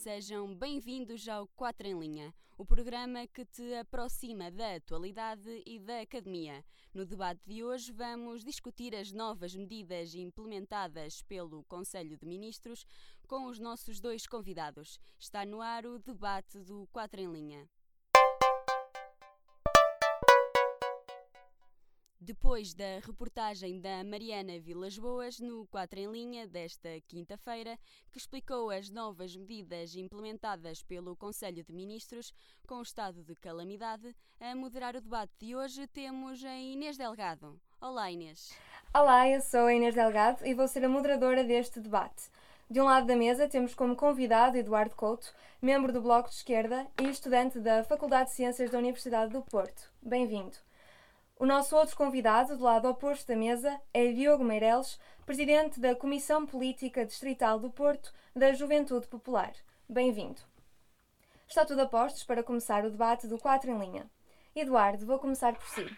Sejam bem-vindos ao 4 em Linha, o programa que te aproxima da atualidade e da academia. No debate de hoje, vamos discutir as novas medidas implementadas pelo Conselho de Ministros com os nossos dois convidados. Está no ar o debate do 4 em Linha. Depois da reportagem da Mariana Vilas Boas no 4 em Linha desta quinta-feira, que explicou as novas medidas implementadas pelo Conselho de Ministros com o estado de calamidade, a moderar o debate de hoje temos a Inês Delgado. Olá, Inês. Olá, eu sou a Inês Delgado e vou ser a moderadora deste debate. De um lado da mesa temos como convidado Eduardo Couto, membro do Bloco de Esquerda e estudante da Faculdade de Ciências da Universidade do Porto. Bem-vindo. O nosso outro convidado, do lado oposto da mesa, é Diogo Meireles, presidente da Comissão Política Distrital do Porto da Juventude Popular. Bem-vindo. Está tudo a postos para começar o debate do 4 em linha. Eduardo, vou começar por si.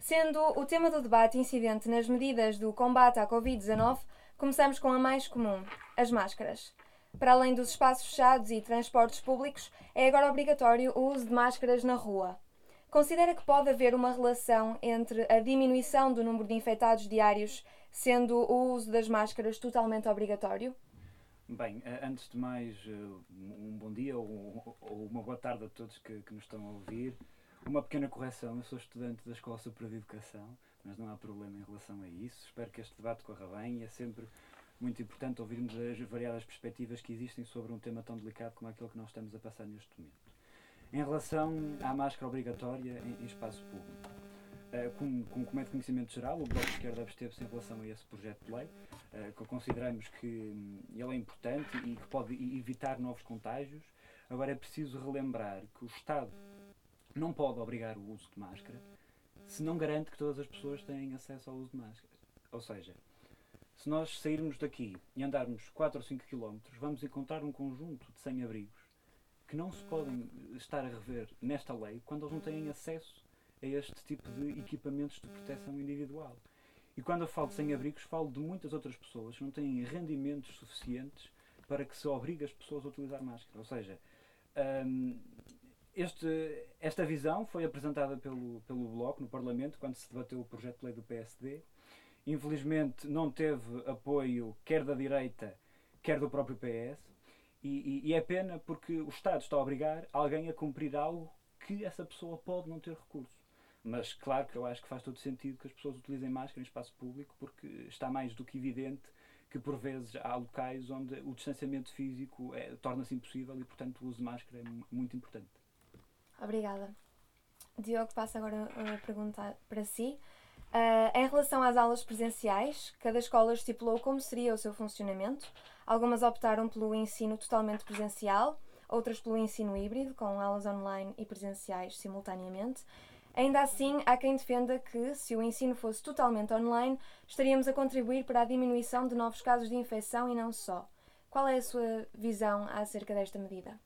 Sendo o tema do debate incidente nas medidas do combate à Covid-19, começamos com a mais comum, as máscaras. Para além dos espaços fechados e transportes públicos, é agora obrigatório o uso de máscaras na rua. Considera que pode haver uma relação entre a diminuição do número de infectados diários, sendo o uso das máscaras totalmente obrigatório? Bem, eh, antes de mais, eh, um bom dia ou, uma boa tarde a todos que, que nos estão a ouvir. Uma pequena correção, eu sou estudante da Escola Superior de Educação, mas não há problema em relação a isso. Espero que este debate corra bem e é sempre muito importante ouvirmos as variadas perspectivas que existem sobre um tema tão delicado como aquele que nós estamos a passar neste momento. Em relação à máscara obrigatória em, em espaço público, uh, como, como, como de conhecimento geral, o Bloco de Esquerda absteve-se em relação a esse projeto de lei, uh, que consideramos que um, ele é importante e que pode evitar novos contágios. Agora é preciso relembrar que o Estado não pode obrigar o uso de máscara se não garante que todas as pessoas têm acesso ao uso de máscara. Ou seja, se nós sairmos daqui e andarmos 4 ou 5 km, vamos encontrar um conjunto de sem-abrigos que não se podem estar a rever nesta lei quando eles não têm acesso a este tipo de equipamentos de proteção individual. E quando eu falo de sem-abrigos, falo de muitas outras pessoas que não têm rendimentos suficientes para que se obrigue as pessoas a utilizar máscara. Ou seja, um, este, esta visão foi apresentada pelo, pelo Bloco no Parlamento quando se debateu o projeto de lei do PSD. Infelizmente não teve apoio quer da direita, quer do próprio PS. E, e, e, é pena porque o Estado está a obrigar alguém a cumprir algo que essa pessoa pode não ter recurso. Mas claro que eu acho que faz todo sentido que as pessoas utilizem máscara em espaço público porque está mais do que evidente que por vezes há locais onde o distanciamento físico é, torna-se impossível e portanto o uso de máscara é muito importante. Obrigada. Diogo, passo agora a perguntar para si. Uh, em relação às aulas presenciais, cada escola estipulou como seria o seu funcionamento. Algumas optaram pelo ensino totalmente presencial, outras pelo ensino híbrido, com aulas online e presenciais simultaneamente. Ainda assim, há quem defenda que, se o ensino fosse totalmente online, estaríamos a contribuir para a diminuição de novos casos de infecção e não só. Qual é a sua visão acerca desta medida?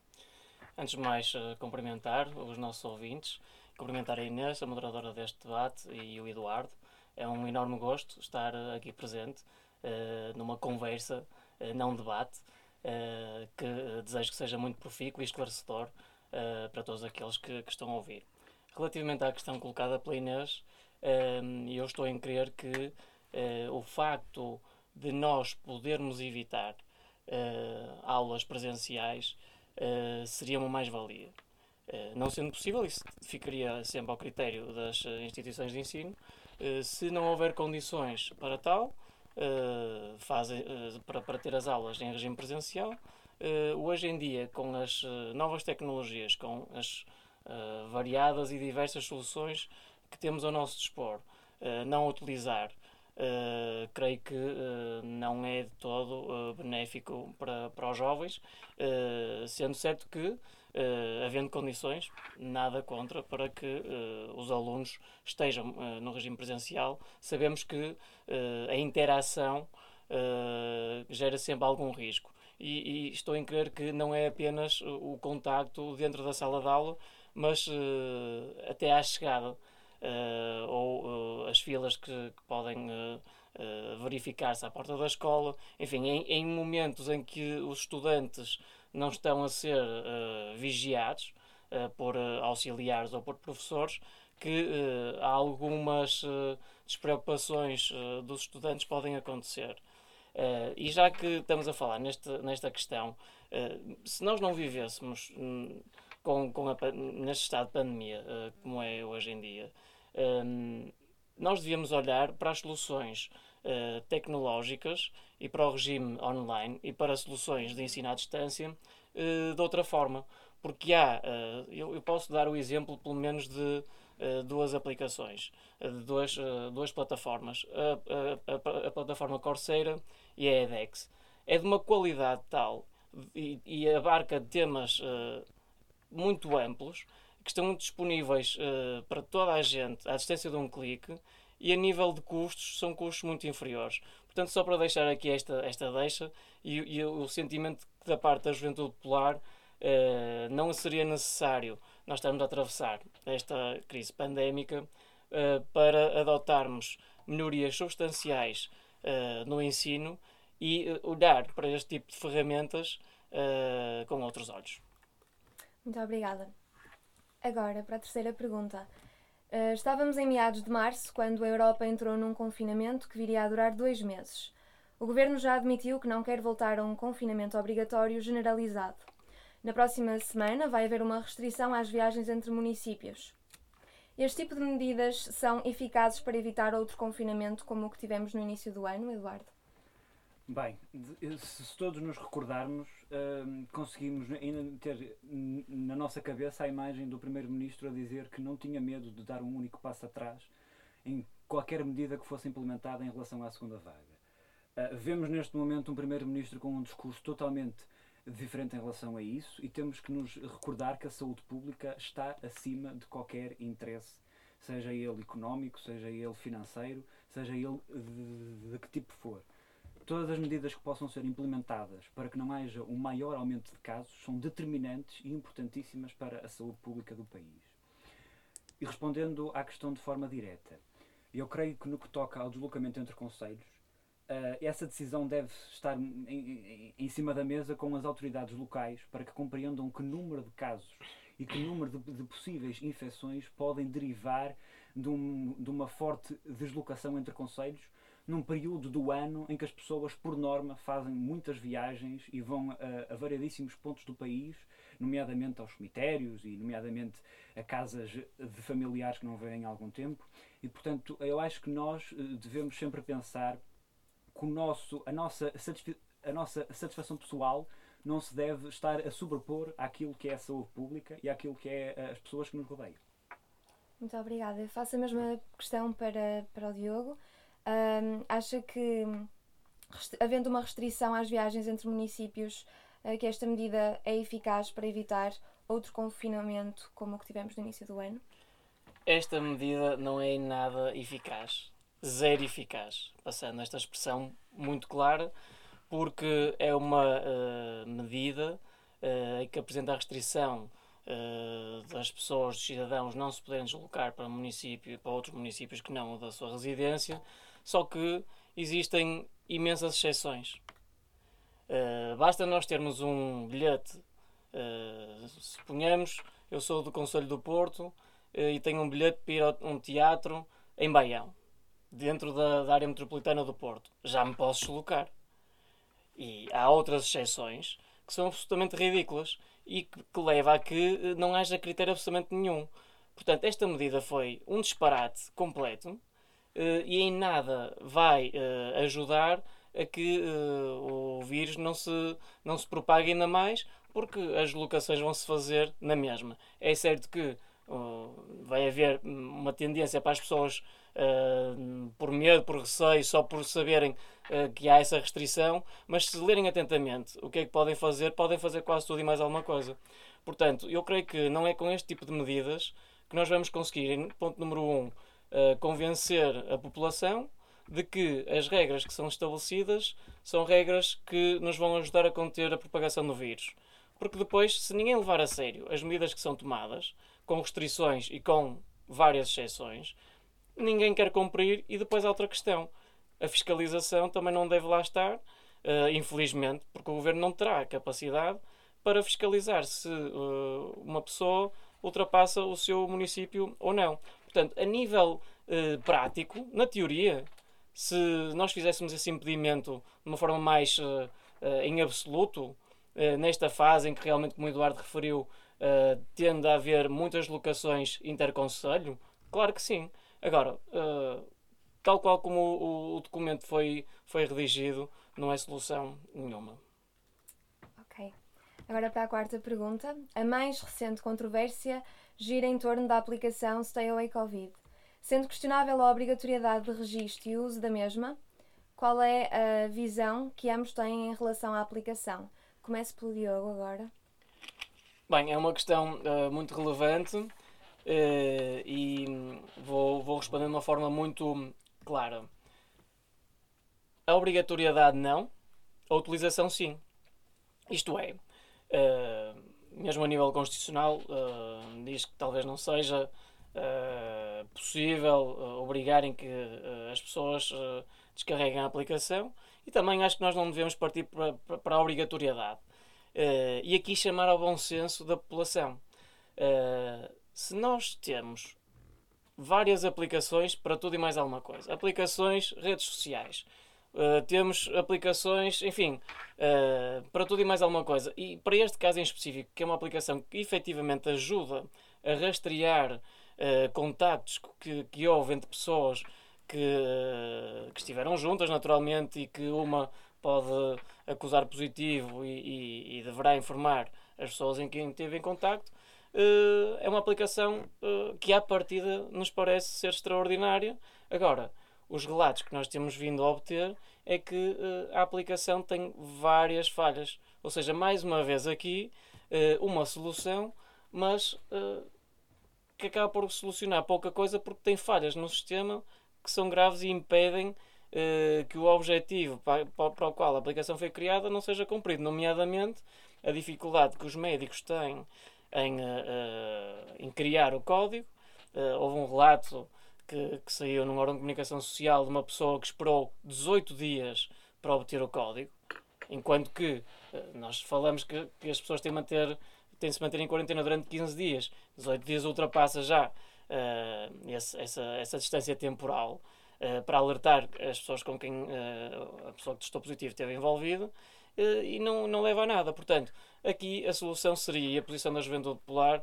Antes de mais, uh, cumprimentar os nossos ouvintes cumprimentar a Inês, a moderadora deste debate, e o Eduardo. É um enorme gosto estar eh, aqui presente uh, numa conversa, uh, não debate, uh, que desejo que seja muito profícuo e esclarecedor para todos aqueles que, que, estão a ouvir. Relativamente à questão colocada pela Inês, eu estou em crer que o facto de nós podermos evitar aulas presenciais seria uma mais-valia. Não sendo possível, isso ficaria sempre ao critério das instituições de ensino. Eh, se não houver condições para tal, faz, para, para ter as aulas em regime presencial, hoje em dia, com as novas tecnologias, com as variadas e diversas soluções que temos ao nosso dispor, não utilizar Uh, creio que uh, não é de todo uh, benéfico para, para os jovens, sendo certo que uh, havendo condições, nada contra para que uh, os alunos estejam uh, no regime presencial. Sabemos que a interação gera sempre algum risco. E, e, estou em crer que não é apenas o contacto dentro da sala de aula, mas até à chegada ou as filas que, que podem verificar-se à porta da escola. Enfim, em, em, momentos em que os estudantes não estão a ser vigiados por auxiliares ou por professores, que algumas despreocupações dos estudantes podem acontecer. e já que estamos a falar neste, nesta questão, se nós não vivêssemos hum, com, com a, neste estado de pandemia, uh, como é hoje em dia, um, ehm, nós devíamos olhar para as soluções uh, tecnológicas e para o regime online e para soluções de ensino à distância uh, de outra forma. Porque há, eu, eu, posso dar o exemplo pelo menos de duas aplicações, de duas, duas plataformas, a, a, a, plataforma Coursera e a edX. É de uma qualidade tal e, e abarca temas muito amplos que estão disponíveis uh, para toda a gente à distância de um clique e a nível de custos são custos muito inferiores. Portanto, só para deixar aqui esta, esta deixa e, e o sentimento da parte da juventude popular, uh, não seria necessário nós estarmos a atravessar esta crise pandémica uh, para adotarmos melhorias substanciais no ensino e olhar para este tipo de ferramentas com outros olhos. Muito obrigada. Agora, para a terceira pergunta. Uh, estávamos em meados de março, quando a Europa entrou num confinamento que viria a durar dois meses. O governo já admitiu que não quer voltar a um confinamento obrigatório generalizado. Na próxima semana vai haver uma restrição às viagens entre municípios. Este tipo de medidas são eficazes para evitar outro confinamento como o que tivemos no início do ano, Eduardo? Bem, se todos nos recordarmos, uh, conseguimos ainda ter na nossa cabeça a imagem do Primeiro-Ministro a dizer que não tinha medo de dar um único passo atrás em qualquer medida que fosse implementada em relação à segunda vaga. Uh, vemos neste momento um Primeiro-Ministro com um discurso totalmente diferente em relação a isso e temos que nos recordar que a saúde pública está acima de qualquer interesse, seja ele económico, seja ele financeiro, seja ele de que tipo for todas as medidas que possam ser implementadas para que não haja um maior aumento de casos são determinantes e importantíssimas para a saúde pública do país. E respondendo à questão de forma direta, eu creio que no que toca ao deslocamento entre conselhos, uh, essa decisão deve estar em, cima da mesa com as autoridades locais para que compreendam que número de casos e que número de, possíveis infecções podem derivar de, de uma forte deslocação entre conselhos num período do ano em que as pessoas, por norma, fazem muitas viagens e vão a, a variadíssimos pontos do país, nomeadamente aos cemitérios e, nomeadamente, a casas de familiares que não vêm há algum tempo. E, portanto, eu acho que nós eh, devemos sempre pensar que o nosso, a, nossa a nossa satisfação pessoal não se deve estar a sobrepor àquilo que é a saúde pública e àquilo que é eh, as pessoas que nos rodeiam. Muito obrigada. Eu faço a mesma questão para, para o Diogo. Um, acha que, havendo uma restrição às viagens entre municípios, uh, que esta medida é eficaz para evitar outro confinamento como o que tivemos no início do ano? Esta medida não é nada eficaz. Zero eficaz. Passando esta expressão muito clara, porque é uma uh, medida uh, que apresenta a restrição uh, das pessoas, dos cidadãos, não se poderem deslocar para, município, para outros municípios que não o da sua residência, só que existem imensas exceções. Uh, basta nós termos um bilhete, uh, suponhamos, eu sou do Conselho do Porto uh, e tenho um bilhete para ir a um teatro em Baião, dentro da, da, área metropolitana do Porto. Já me posso deslocar. E há outras exceções que são absolutamente ridículas e que, que leva a que não haja critério absolutamente nenhum. Portanto, esta medida foi um disparate completo e em nada vai uh, ajudar a que uh, o vírus não se, não se propague ainda mais, porque as locações vão se fazer na mesma. É certo que vai haver uma tendência para as pessoas, por medo, por receio, só por saberem que há essa restrição, mas se lerem atentamente o que é que podem fazer, podem fazer quase tudo e mais alguma coisa. Portanto, eu creio que não é com este tipo de medidas que nós vamos conseguir, ponto número um, convencer a população de que as regras que são estabelecidas são regras que nos vão ajudar a conter a propagação do vírus. Porque depois, se ninguém levar a sério as medidas que são tomadas, com restrições e com várias exceções, ninguém quer cumprir e depois há outra questão. A fiscalização também não deve lá estar, uh, infelizmente, porque o governo não terá capacidade para fiscalizar se uh, uma pessoa ultrapassa o seu município ou não. Portanto, a nível uh, prático, na teoria, se nós fizéssemos esse impedimento de uma forma mais em absoluto, nesta fase em que realmente, como o Eduardo referiu, tende a haver muitas locações interconselho, claro que sim. Agora, tal qual como o, o, documento foi, foi redigido, não é solução nenhuma. Ok. Agora para a quarta pergunta. A mais recente controvérsia gira em torno da aplicação Stay Away Covid. Sendo questionável a obrigatoriedade de registro e uso da mesma, qual é a visão que ambos têm em relação à aplicação? Comece pelo Diogo agora. Bem, é uma questão uh, muito relevante Uh, e vou, vou responder de uma forma muito clara. A obrigatoriedade não, a utilização sim. Isto é, uh, mesmo a nível constitucional, uh, diz que talvez não seja possível obrigarem que as pessoas descarreguem a aplicação e também acho que nós não devemos partir para, para, a obrigatoriedade. e aqui chamar ao bom senso da população. Uh, se nós temos várias aplicações para tudo e mais alguma coisa, aplicações, redes sociais, uh, temos aplicações, enfim, uh, para tudo e mais alguma coisa, e para este caso em específico, que é uma aplicação que efetivamente ajuda a rastrear uh, contactos que, que houve entre pessoas que, que estiveram juntas, naturalmente, e que uma pode acusar positivo e, e, e deverá informar as pessoas em quem esteve em contacto, é uma aplicação que, à partida, nos parece ser extraordinária. Agora, os relatos que nós temos vindo a obter é que uh, a aplicação tem várias falhas. Ou seja, mais uma vez aqui, uma solução, mas que acaba por solucionar pouca coisa porque tem falhas no sistema que são graves e impedem que o objetivo para, para, o qual a aplicação foi criada não seja cumprido, nomeadamente a dificuldade que os médicos têm em, uh, em criar o código. Uh, houve um relato que, que saiu num órgão de comunicação social de uma pessoa que esperou 18 dias para obter o código, enquanto que uh, nós falamos que, que, as pessoas têm, manter, têm de se manter em quarentena durante 15 dias. 18 dias ultrapassa já esse, essa, essa distância temporal. Uh, para alertar as pessoas com quem uh, a pessoa que testou positivo esteve envolvida uh, e não, não leva a nada. Portanto, Aqui a solução seria, e a posição da Juventude Popular, Uh,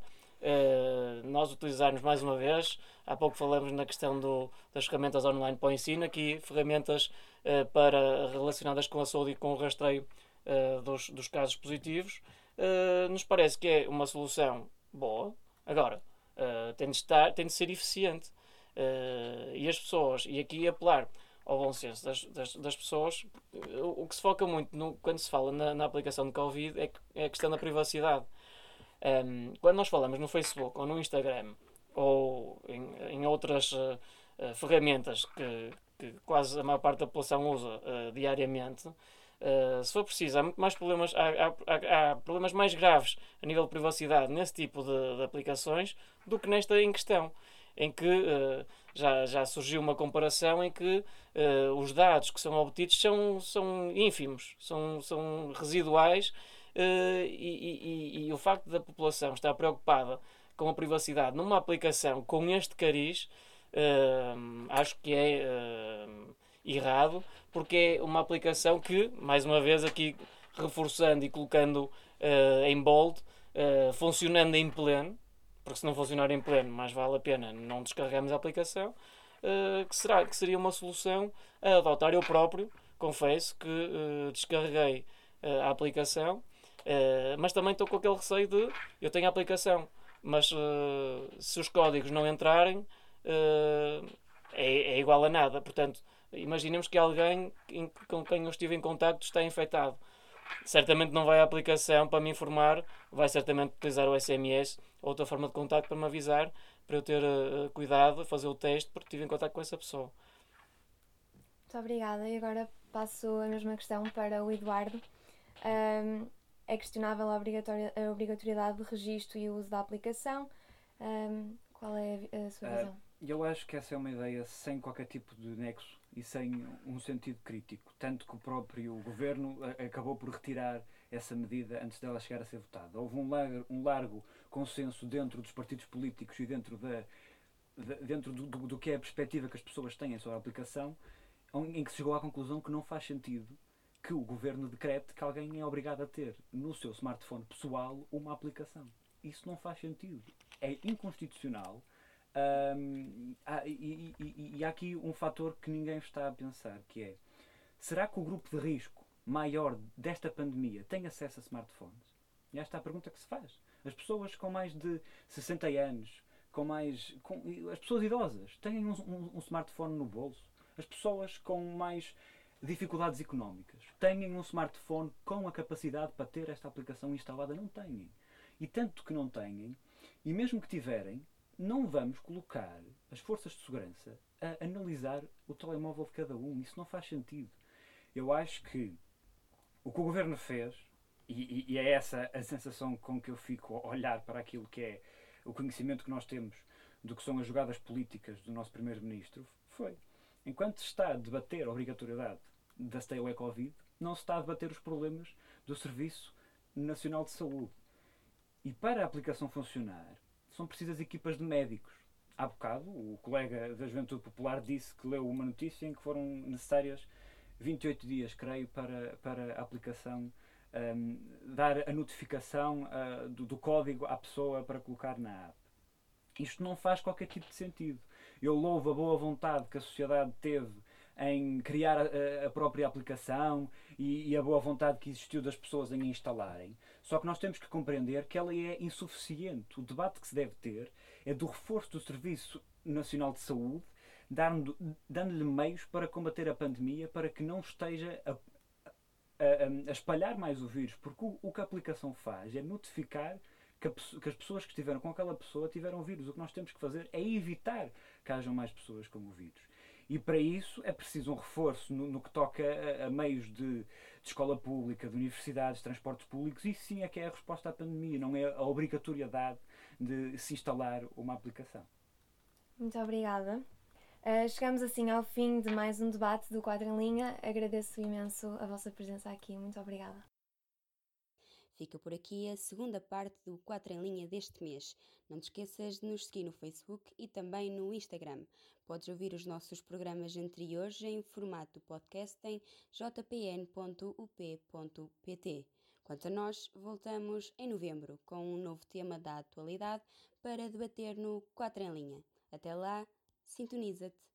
nós utilizarmos mais uma vez, há pouco falamos na questão do, das ferramentas online para o ensino, aqui ferramentas uh, para, relacionadas com a saúde e com o rastreio uh, dos, dos casos positivos, nos parece que é uma solução boa. Agora, tem, de estar, tem de ser eficiente. e as pessoas, e aqui apelar ao bom senso das, das, das pessoas. O, o, que se foca muito no, quando se fala na, na aplicação de Covid é, é, a questão da privacidade. Um, quando nós falamos no Facebook ou no Instagram ou em, em outras uh, uh, ferramentas que, que, quase a maior parte da população usa uh, diariamente, se for preciso, há muito mais problemas, há, há, há, problemas mais graves a nível de privacidade nesse tipo de, de aplicações do que nesta em questão, em que já, já surgiu uma comparação em que os dados que são obtidos são, são ínfimos, são, são residuais e, e, e, o facto da população estar preocupada com a privacidade numa aplicação com este cariz uh, acho que é errado porque é uma aplicação que, mais uma vez aqui reforçando e colocando em bold, funcionando em pleno, porque se não funcionar em pleno, mais vale a pena não descarregarmos a aplicação, uh, que, será, que seria uma solução a adotar. Eu próprio, confesso que uh, descarreguei uh, a aplicação, mas também estou com aquele receio de eu tenho a aplicação, mas se os códigos não entrarem, é, é, igual a nada. Portanto, imaginemos que alguém com quem eu estive em contato está infectado certamente não vai à aplicação para me informar, vai certamente utilizar o SMS ou outra forma de contato para me avisar, para eu ter uh, cuidado, fazer o teste, porque estive em contato com essa pessoa. Muito obrigada. E agora passo a mesma questão para o Eduardo. Um, é questionável a, a obrigatoriedade de registro e uso da aplicação. Um, Qual é a, a sua Ah, visão? Eu acho que essa é uma ideia sem qualquer tipo de nexo e sem um sentido crítico. Tanto que o próprio governo a- acabou por retirar essa medida antes dela chegar a ser votada. Houve um largo, um largo consenso dentro dos partidos políticos e dentro, da, da- dentro do, do- do que é a perspectiva que as pessoas têm sobre a aplicação, em que se chegou à conclusão que não faz sentido que o governo decrete que alguém é obrigado a ter no seu smartphone pessoal uma aplicação. Isso não faz sentido. É inconstitucional. E, e- e- e há aqui um fator que ninguém está a pensar, que é será que o grupo de risco maior desta pandemia tem acesso a smartphones? E esta é a pergunta que se faz. As pessoas com mais de 60 anos, com mais. Com, as pessoas idosas têm um, um- um smartphone no bolso. As pessoas com mais dificuldades económicas têm um smartphone com a capacidade para ter esta aplicação instalada? Não têm. E tanto que não têm, e mesmo que tiverem, não vamos colocar as forças de segurança a analisar o telemóvel de cada um. Isso não faz sentido. Eu acho que o que o governo fez, e, e- e é essa a sensação com que eu fico a olhar para aquilo que é o conhecimento que nós temos do que são as jogadas políticas do nosso primeiro-ministro, foi enquanto está a debater a obrigatoriedade da Stay Away Covid, não se está a debater os problemas do Serviço Nacional de Saúde. E para a aplicação funcionar, são precisas equipas de médicos. Há bocado, o colega da Juventude Popular disse que leu uma notícia em que foram necessárias 28 dias, creio, para, para a aplicação hum, dar a notificação ah, do, do código à pessoa para colocar na app. Isto não faz qualquer tipo de sentido. Eu louvo a boa vontade que a sociedade teve em criar a, a própria aplicação e, e a boa vontade que existiu das pessoas em instalarem. Só que nós temos que compreender que ela é insuficiente. O debate que se deve ter é do reforço do Serviço Nacional de Saúde, dando- dando-lhe meios para combater a pandemia, para que não esteja a, a- a espalhar mais o vírus. Porque o, o que a aplicação faz é notificar que, as pessoas que estiveram com aquela pessoa tiveram vírus. O que nós temos que fazer é evitar que hajam mais pessoas com o vírus. E para isso é preciso um reforço no, no que toca a, a meios de, de escola pública, de universidades, transportes públicos. Isso sim é que é a resposta à pandemia, não é a obrigatoriedade de se instalar uma aplicação. Muito obrigada. Uh, chegamos assim ao fim de mais um debate do Quadro em Linha. Agradeço imenso a vossa presença aqui. Muito obrigada. Fica por aqui a segunda parte do 4 em linha deste mês. Não te esqueças de nos seguir no Facebook e também no Instagram. Podes ouvir os nossos programas anteriores em formato podcast em jpn.up.pt. Quanto a nós, voltamos em novembro com um novo tema da atualidade para debater no 4 em linha. Até lá, sintoniza-te!